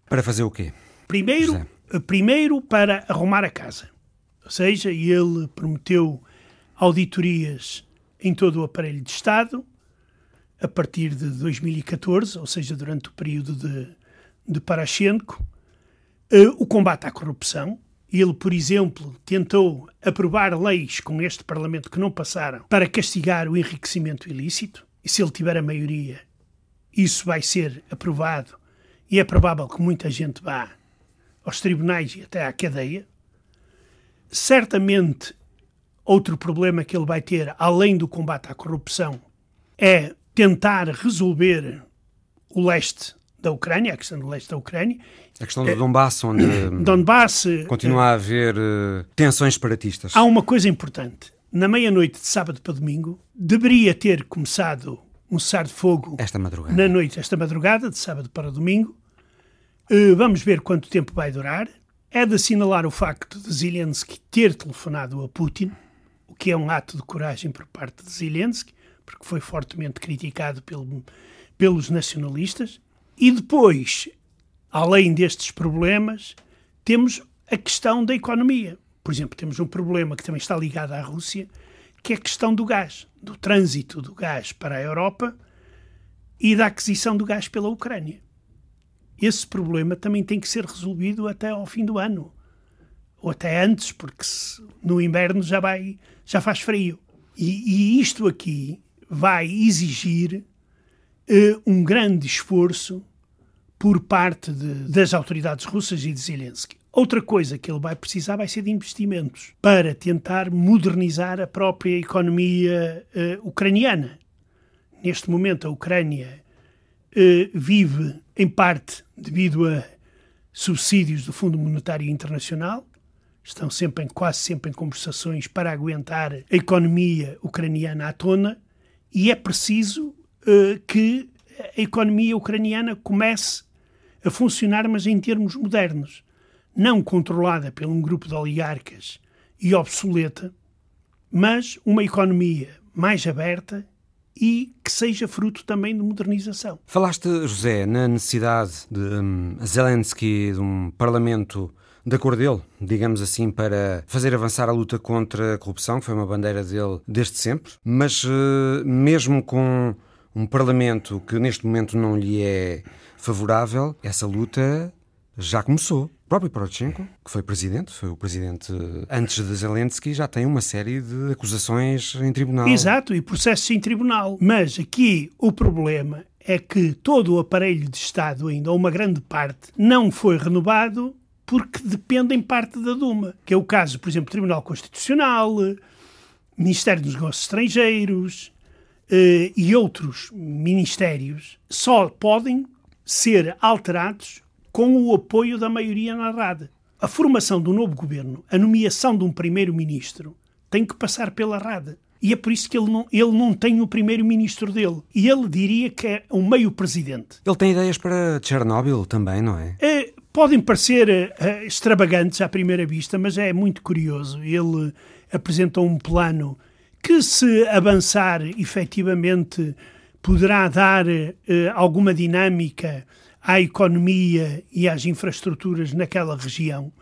Para fazer o quê? Primeiro, primeiro para arrumar a casa. Ou seja, ele prometeu auditorias em todo o aparelho de Estado a partir de 2014, ou seja, durante o período de, de Parashenko, uh, o combate à corrupção. Ele, por exemplo, tentou aprovar leis com este Parlamento que não passaram para castigar o enriquecimento ilícito e se ele tiver a maioria, isso vai ser aprovado e é provável que muita gente vá aos tribunais e até à cadeia. Certamente, outro problema que ele vai ter, além do combate à corrupção, é tentar resolver o leste da Ucrânia, a questão do leste da Ucrânia. A questão do Donbass, onde Donbass, continua a haver uh, tensões separatistas. Há uma coisa importante na meia-noite de sábado para domingo, deveria ter começado um cessar de fogo esta madrugada. na noite, esta madrugada, de sábado para domingo. Uh, vamos ver quanto tempo vai durar. É de assinalar o facto de Zelensky ter telefonado a Putin, o que é um ato de coragem por parte de Zelensky, porque foi fortemente criticado pelo, pelos nacionalistas. E depois, além destes problemas, temos a questão da economia. Por exemplo, temos um problema que também está ligado à Rússia, que é a questão do gás, do trânsito do gás para a Europa e da aquisição do gás pela Ucrânia. Esse problema também tem que ser resolvido até ao fim do ano, ou até antes, porque no inverno já vai, já faz frio. E, e isto aqui vai exigir uh, um grande esforço por parte de, das autoridades russas e de Zelensky. Outra coisa que ele vai precisar vai ser de investimentos para tentar modernizar a própria economia uh, ucraniana. Neste momento, a Ucrânia uh, vive, em parte, devido a subsídios do Fundo Monetário Internacional, estão sempre em, quase sempre em conversações para aguentar a economia ucraniana à tona. E é preciso uh, que a economia ucraniana comece a funcionar, mas em termos modernos, não controlada por um grupo de oligarcas e obsoleta, mas uma economia mais aberta e que seja fruto também de modernização. Falaste, José, na necessidade de um, Zelensky, de um parlamento de acordo dele, digamos assim, para fazer avançar a luta contra a corrupção, que foi uma bandeira dele desde sempre, mas uh, mesmo com um parlamento que neste momento não lhe é favorável, essa luta já começou. Próprio Poroshenko, que foi presidente, foi o presidente antes de Zelensky, já tem uma série de acusações em tribunal. Exato, e processos em tribunal. Mas aqui o problema é que todo o aparelho de Estado, ainda, ou uma grande parte, não foi renovado porque depende em parte da Duma, que é o caso, por exemplo, Tribunal Constitucional, Ministério dos Negócios Estrangeiros eh, e outros ministérios, só podem ser alterados com o apoio da maioria na Rada. A formação do novo governo, a nomeação de um primeiro-ministro, tem que passar pela Rada. E é por isso que ele não, ele não tem o primeiro-ministro dele. E ele diria que é um meio-presidente. Ele tem ideias para Chernobyl também, não é? é podem parecer uh, extravagantes à primeira vista, mas é muito curioso. Ele apresentou um plano que, se avançar efetivamente, poderá dar uh, alguma dinâmica à economia e às infraestruturas naquela região.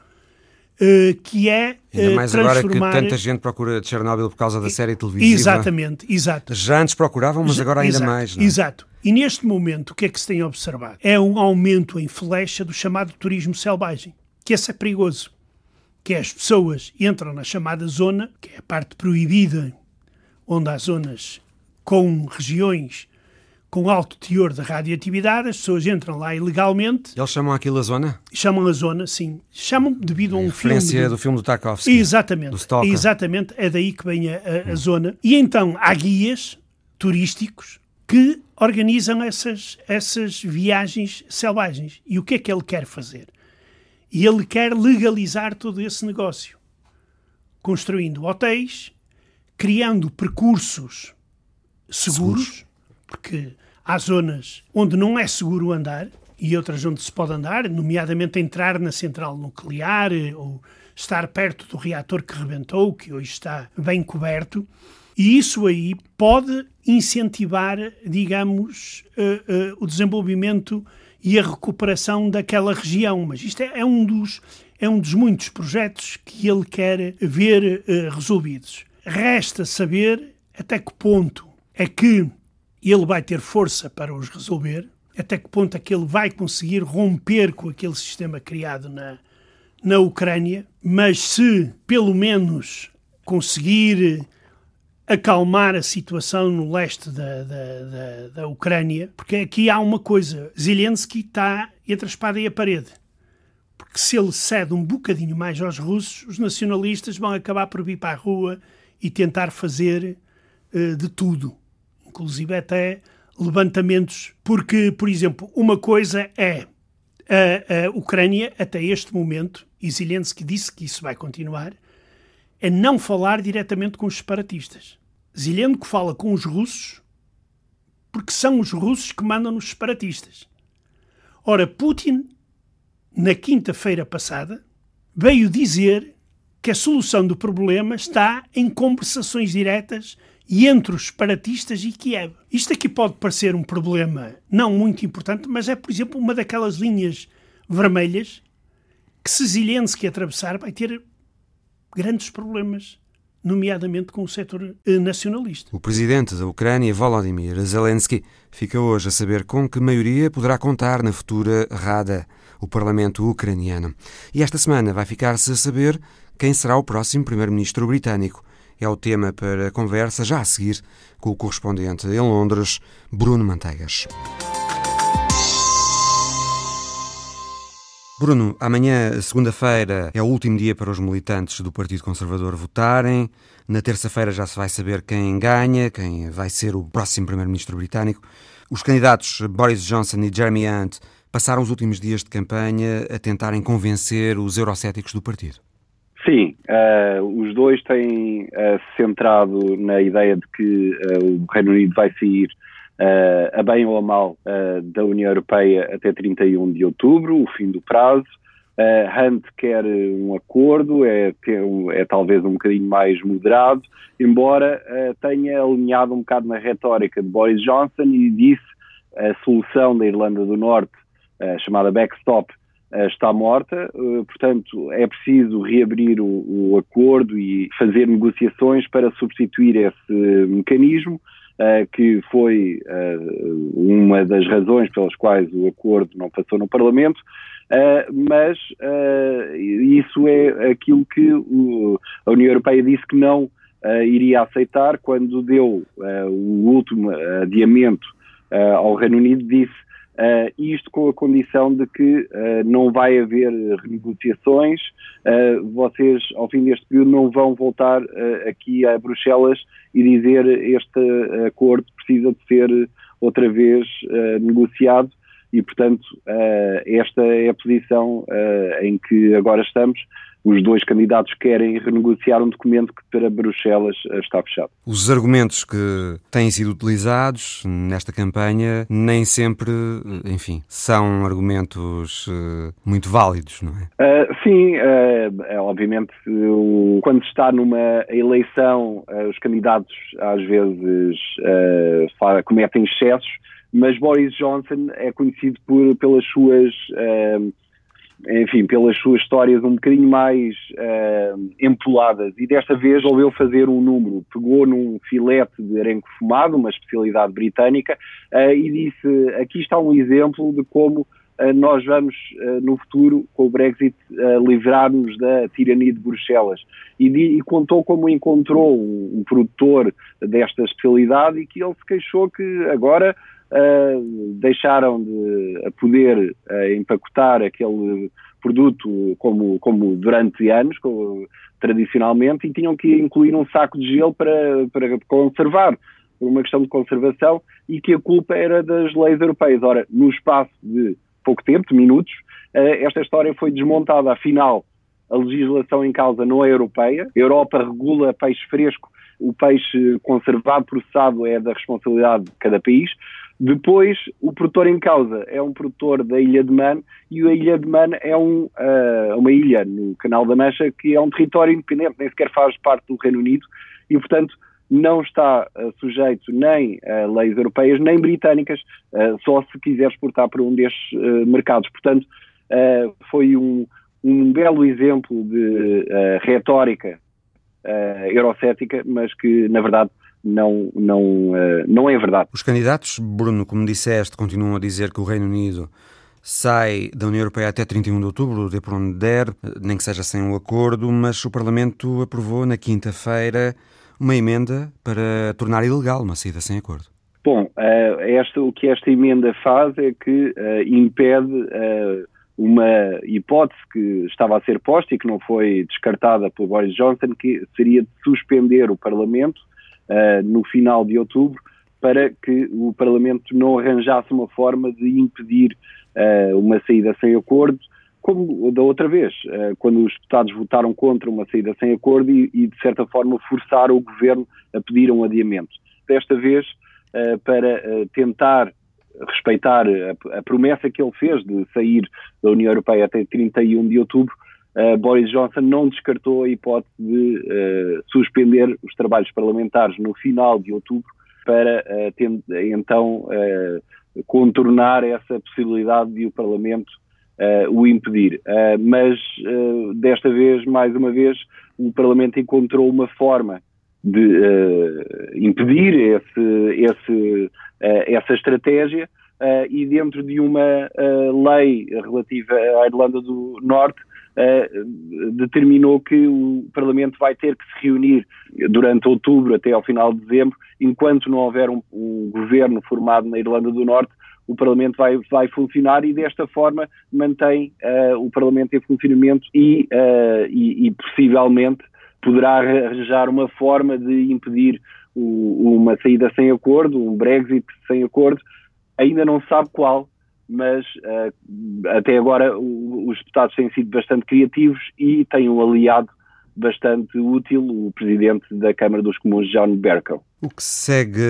Uh, que é Ainda mais agora que tanta gente procura Chernobyl por causa da série televisiva. Exatamente, exato. Já antes procuravam, mas agora ainda exato, mais. Não? É? Exato. E neste momento, o que é que se tem observado? É um aumento em flecha do chamado turismo selvagem, que esse é perigoso. Que é as pessoas entram na chamada zona, que é a parte proibida, onde há zonas com regiões com alto teor de radioatividade, as pessoas entram lá ilegalmente. Eles chamam aquilo a zona? Chamam a zona, sim. Chamam devido a um filme. Referência do... do filme do Tarkovsky. Exatamente. Do Exatamente, é daí que vem a, a, a hum. zona. E então há guias turísticos que organizam essas, essas viagens selvagens. E o que é que ele quer fazer? E ele quer legalizar todo esse negócio, construindo hotéis, criando percursos seguros, seguros. Porque há zonas onde não é seguro andar e outras onde se pode andar, nomeadamente entrar na central nuclear ou estar perto do reator que rebentou, que hoje está bem coberto. E isso aí pode incentivar, digamos, uh, uh, o desenvolvimento e a recuperação daquela região. Mas isto é, é, um, dos, é um dos muitos projetos que ele quer ver uh, resolvidos. Resta saber até que ponto é que ele vai ter força para os resolver, até que ponto é que ele vai conseguir romper com aquele sistema criado na, na Ucrânia, mas se pelo menos conseguir acalmar a situação no leste da, da, da, da, Ucrânia, porque aqui há uma coisa: Zelensky está entre a espada e a parede. Porque se ele cede um bocadinho mais aos russos, os nacionalistas vão acabar por vir para a rua e tentar fazer uh, de tudo, inclusive até levantamentos. Porque, por exemplo, uma coisa é a, a Ucrânia, até este momento, e Zelensky disse que isso vai continuar é não falar diretamente com os separatistas. Zilenko fala com os russos porque são os russos que mandam nos separatistas. Ora, Putin, na quinta-feira passada, veio dizer que a solução do problema está em conversações diretas entre os separatistas e Kiev. Isto aqui pode parecer um problema não muito importante, mas é, por exemplo, uma daquelas linhas vermelhas que se Zelensky atravessar vai ter grandes problemas, nomeadamente com o setor eh, nacionalista. O presidente da Ucrânia, Volodymyr Zelensky, fica hoje a saber com que maioria poderá contar na futura Rada, o parlamento ucraniano. E esta semana vai ficar-se a saber quem será o próximo primeiro-ministro britânico. É o tema para a conversa já a seguir com o correspondente em Londres, Bruno Manteigas. Bruno, amanhã, segunda-feira, é o último dia para os militantes do Partido Conservador votarem. Na terça-feira já se vai saber quem ganha, quem vai ser o próximo Primeiro-Ministro britânico. Os candidatos Boris Johnson e Jeremy Hunt passaram os últimos dias de campanha a tentarem convencer os eurocéticos do partido. Sim, uh, os dois têm uh, centrado na ideia de que uh, o Reino Unido vai sair a bem ou a mal da União Europeia até 31 de outubro, o fim do prazo. Hunt quer um acordo, é, é, talvez um bocadinho mais moderado, embora tenha alinhado um bocado na retórica de Boris Johnson e disse a solução da Irlanda do Norte, chamada backstop, está morta, eh, portanto é preciso reabrir o, o, acordo e fazer negociações para substituir esse mecanismo, uh, que foi uma das razões pelas quais o acordo não passou no Parlamento, mas isso é aquilo que a União Europeia disse que não iria aceitar quando deu o último adiamento ao Reino Unido, disse Uh, isto com a condição de que uh, não vai haver renegociações, uh, vocês, ao fim deste período, não vão voltar aqui a Bruxelas e dizer este acordo precisa de ser outra vez negociado. E, portanto, esta é a posição em que agora estamos os dois candidatos querem renegociar um documento que para Bruxelas está fechado. Os argumentos que têm sido utilizados nesta campanha nem sempre, enfim, são argumentos uh, muito válidos, não é? Uh, sim, uh, é, obviamente, quando se está numa eleição, os candidatos às vezes cometem excessos, mas Boris Johnson é conhecido por, pelas suas enfim, pelas suas histórias um bocadinho mais uh, empoladas e desta vez resolveu fazer um número, pegou num filete de arenco fumado, uma especialidade britânica, uh, e disse, aqui está um exemplo de como uh, nós vamos no futuro, com o Brexit, livrar-nos da tirania de Bruxelas. E, e contou como encontrou um, um produtor desta especialidade e que ele se queixou que agora uh, deixaram de poder uh, empacotar aquele produto como, como durante anos, como, tradicionalmente, e tinham que incluir um saco de gelo para, para conservar, por uma questão de conservação, e que a culpa era das leis europeias. Ora, no espaço de pouco tempo, de minutos, uh, esta história foi desmontada. Afinal, a legislação em causa não é europeia. A Europa regula peixe fresco, o peixe conservado, processado é da responsabilidade de cada país. Depois, o produtor em causa é um produtor da Ilha de Man e a Ilha de Man é um, uh, uma ilha no Canal da Mancha que é um território independente, nem sequer faz parte do Reino Unido e, portanto, não está uh, sujeito nem a leis europeias nem britânicas, uh, só se quiser exportar para um destes mercados. Portanto, foi um, um belo exemplo de retórica eurocética, mas que, na verdade, não, não, uh, não é verdade. Os candidatos, Bruno, como disseste, continuam a dizer que o Reino Unido sai da União Europeia até 31 de outubro, de por onde der, nem que seja sem um acordo, mas o Parlamento aprovou na quinta-feira uma emenda para tornar ilegal uma saída sem acordo. Bom, uh, esta, o que esta emenda faz é que uh, impede uma hipótese que estava a ser posta e que não foi descartada por Boris Johnson, que seria de suspender o Parlamento uh, no final de outubro, para que o Parlamento não arranjasse uma forma de impedir uh, uma saída sem acordo, como da outra vez, uh, quando os deputados votaram contra uma saída sem acordo e, e, de certa forma, forçaram o governo a pedir um adiamento. Desta vez, para tentar respeitar a, a, promessa que ele fez de sair da União Europeia até 31 de outubro, uh, Boris Johnson não descartou a hipótese de uh, suspender os trabalhos parlamentares no final de outubro para uh, então contornar essa possibilidade de o Parlamento o impedir. mas desta vez, mais uma vez, o Parlamento encontrou uma forma de impedir esse, esse, essa estratégia e dentro de uma lei relativa à Irlanda do Norte uh, determinou que o Parlamento vai ter que se reunir durante outubro até ao final de dezembro, enquanto não houver um, um governo formado na Irlanda do Norte, o Parlamento vai, vai funcionar e desta forma mantém uh, o Parlamento em funcionamento e, uh, e, e, possivelmente poderá arranjar uma forma de impedir o, uma saída sem acordo, um Brexit sem acordo, ainda não sabe qual, mas uh, até agora o, os deputados têm sido bastante criativos e têm um aliado bastante útil o presidente da Câmara dos Comuns, John Bercow. O que segue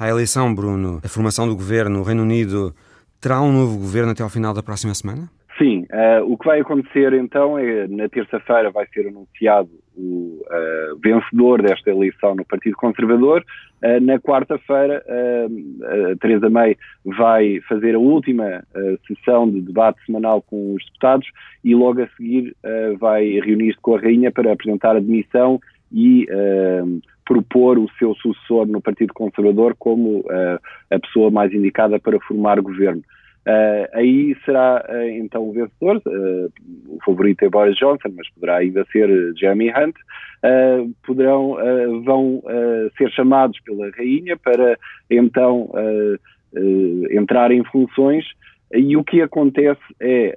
à eleição, Bruno, a formação do governo, o Reino Unido terá um novo governo até ao final da próxima semana? Sim, uh, o que vai acontecer então é na terça-feira vai ser anunciado o uh, vencedor desta eleição no Partido Conservador. Uh, na quarta-feira, uh, Teresa May vai fazer a última sessão de debate semanal com os deputados e logo a seguir vai reunir-se com a Rainha para apresentar a demissão e propor o seu sucessor no Partido Conservador como a pessoa mais indicada para formar governo. Uh, aí será uh, então o vencedor, uh, o favorito é Boris Johnson, mas poderá ainda ser Jeremy Hunt, poderão, vão ser chamados pela rainha para então entrar em funções. E o que acontece é,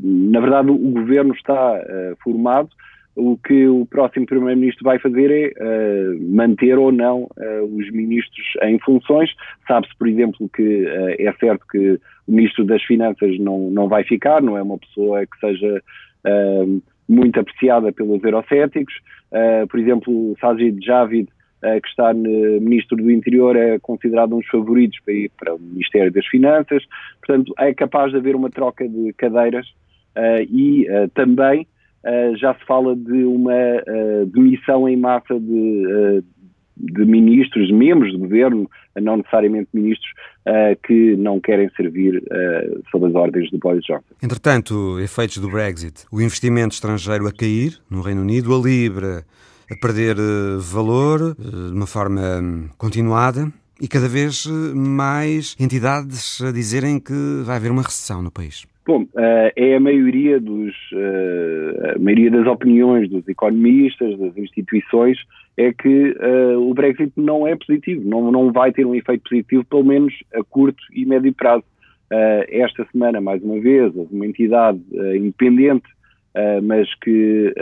na verdade o governo está formado, o que o próximo Primeiro-Ministro vai fazer é uh, manter ou não uh, os ministros em funções. Sabe-se, por exemplo, que uh, é certo que o Ministro das Finanças não, não vai ficar, não é uma pessoa que seja muito apreciada pelos eurocéticos. por exemplo, Sajid Javid, que está no Ministro do Interior, é considerado um dos favoritos para ir para o Ministério das Finanças. Portanto, é capaz de haver uma troca de cadeiras e também uh, já se fala de uma uh, demissão em massa de, uh, de ministros, membros do governo, não necessariamente ministros, que não querem servir sob as ordens do Boris Johnson. Entretanto, efeitos do Brexit, o investimento estrangeiro a cair no Reino Unido, a Libra a perder valor de uma forma hum, continuada e cada vez mais entidades a dizerem que vai haver uma recessão no país. Bom, uh, é a maioria, dos, uh, a maioria das opiniões dos economistas, das instituições, é que uh, o Brexit não é positivo, não, não vai ter um efeito positivo, pelo menos a curto e médio prazo. esta semana, mais uma vez, houve uma entidade independente, mas que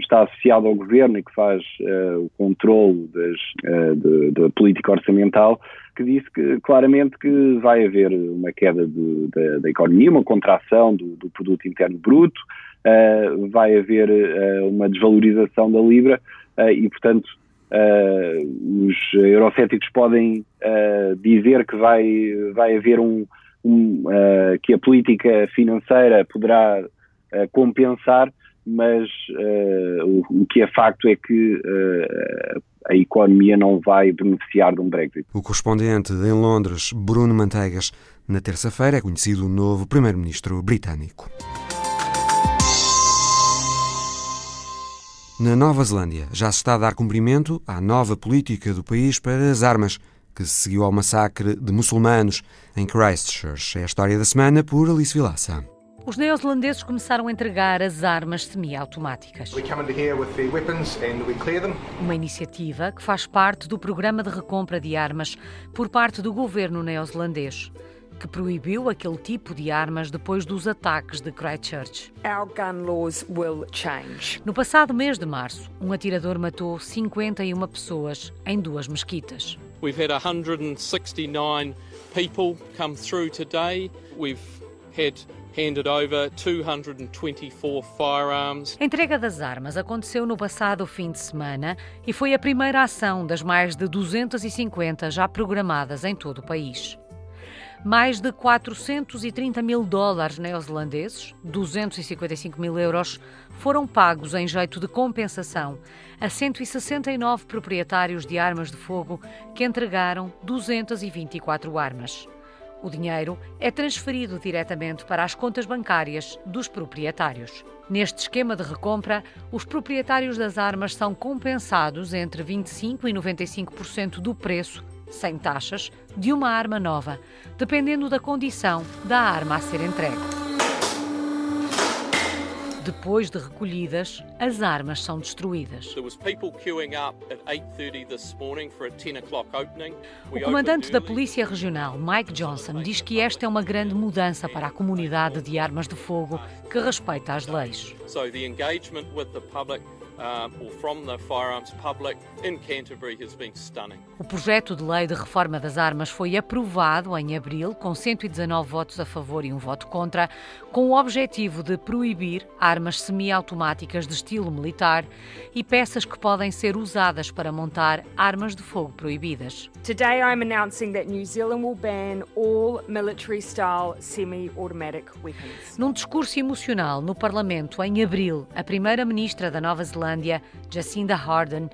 está associada ao governo e que faz o controle da política orçamental, que disse que, claramente que vai haver uma queda de, de, da economia, uma contração do, do produto interno bruto, uh, vai haver uh, uma desvalorização da libra uh, e, portanto, os eurocéticos podem dizer que vai, vai haver um, um que a política financeira poderá compensar, mas o, o, que é facto é que a economia não vai beneficiar de um Brexit. O correspondente em Londres, Bruno Manteigas, na terça-feira é conhecido o novo primeiro-ministro britânico. Na Nova Zelândia já se está a dar cumprimento à nova política do país para as armas, que se seguiu ao massacre de muçulmanos em Christchurch. É a história da semana por Alice Vilaça. Os neozelandeses começaram a entregar as armas semiautomáticas. Uma iniciativa que faz parte do programa de recompra de armas por parte do governo neozelandês que proibiu aquele tipo de armas depois dos ataques de Christchurch. No passado mês de março, um atirador matou 51 pessoas em duas mesquitas. We've had 169 people come through today. We've had a entrega das armas aconteceu no passado fim de semana e foi a primeira ação das mais de 250 já programadas em todo o país. Mais de 430 mil dólares neozelandeses, 255 mil euros, foram pagos em jeito de compensação a 169 proprietários de armas de fogo que entregaram 224 armas. O dinheiro é transferido diretamente para as contas bancárias dos proprietários. Neste esquema de recompra, os proprietários das armas são compensados entre 25% e 95% do preço, sem taxas, de uma arma nova, dependendo da condição da arma a ser entregue. Depois de recolhidas, as armas são destruídas. O comandante da Polícia Regional, Mike Johnson, diz que esta é uma grande mudança para a comunidade de armas de fogo que respeita as leis. O projeto de lei de reforma das armas foi aprovado em abril, com 119 votos a favor e um voto contra, com o objetivo de proibir armas semiautomáticas de estilo militar e peças que podem ser usadas para montar armas de fogo proibidas. Today I'm announcing that New Zealand will ban all military-style semi-automatic weapons. Num discurso emocional no Parlamento em abril, a primeira-ministra da Nova Zelândia, Jacinda Ardern,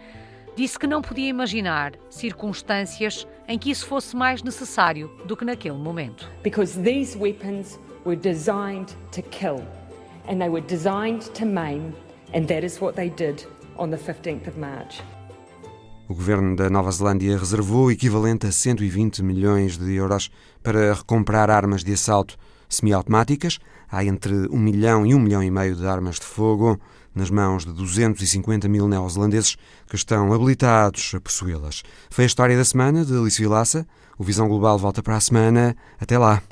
disse que não podia imaginar circunstâncias em que isso fosse mais necessário do que naquele momento. Because these weapons were designed to kill and they were designed to maim and that is what they did on the 15th of March. O governo da Nova Zelândia reservou o equivalente a 120 milhões de euros para recomprar armas de assalto semiautomáticas. Há entre 1 milhão e 1 milhão e meio de armas de fogo nas mãos de 250 mil neozelandeses que estão habilitados a possuí-las. Foi a história da semana de Alice Vilaça. O Visão Global volta para a semana. Até lá.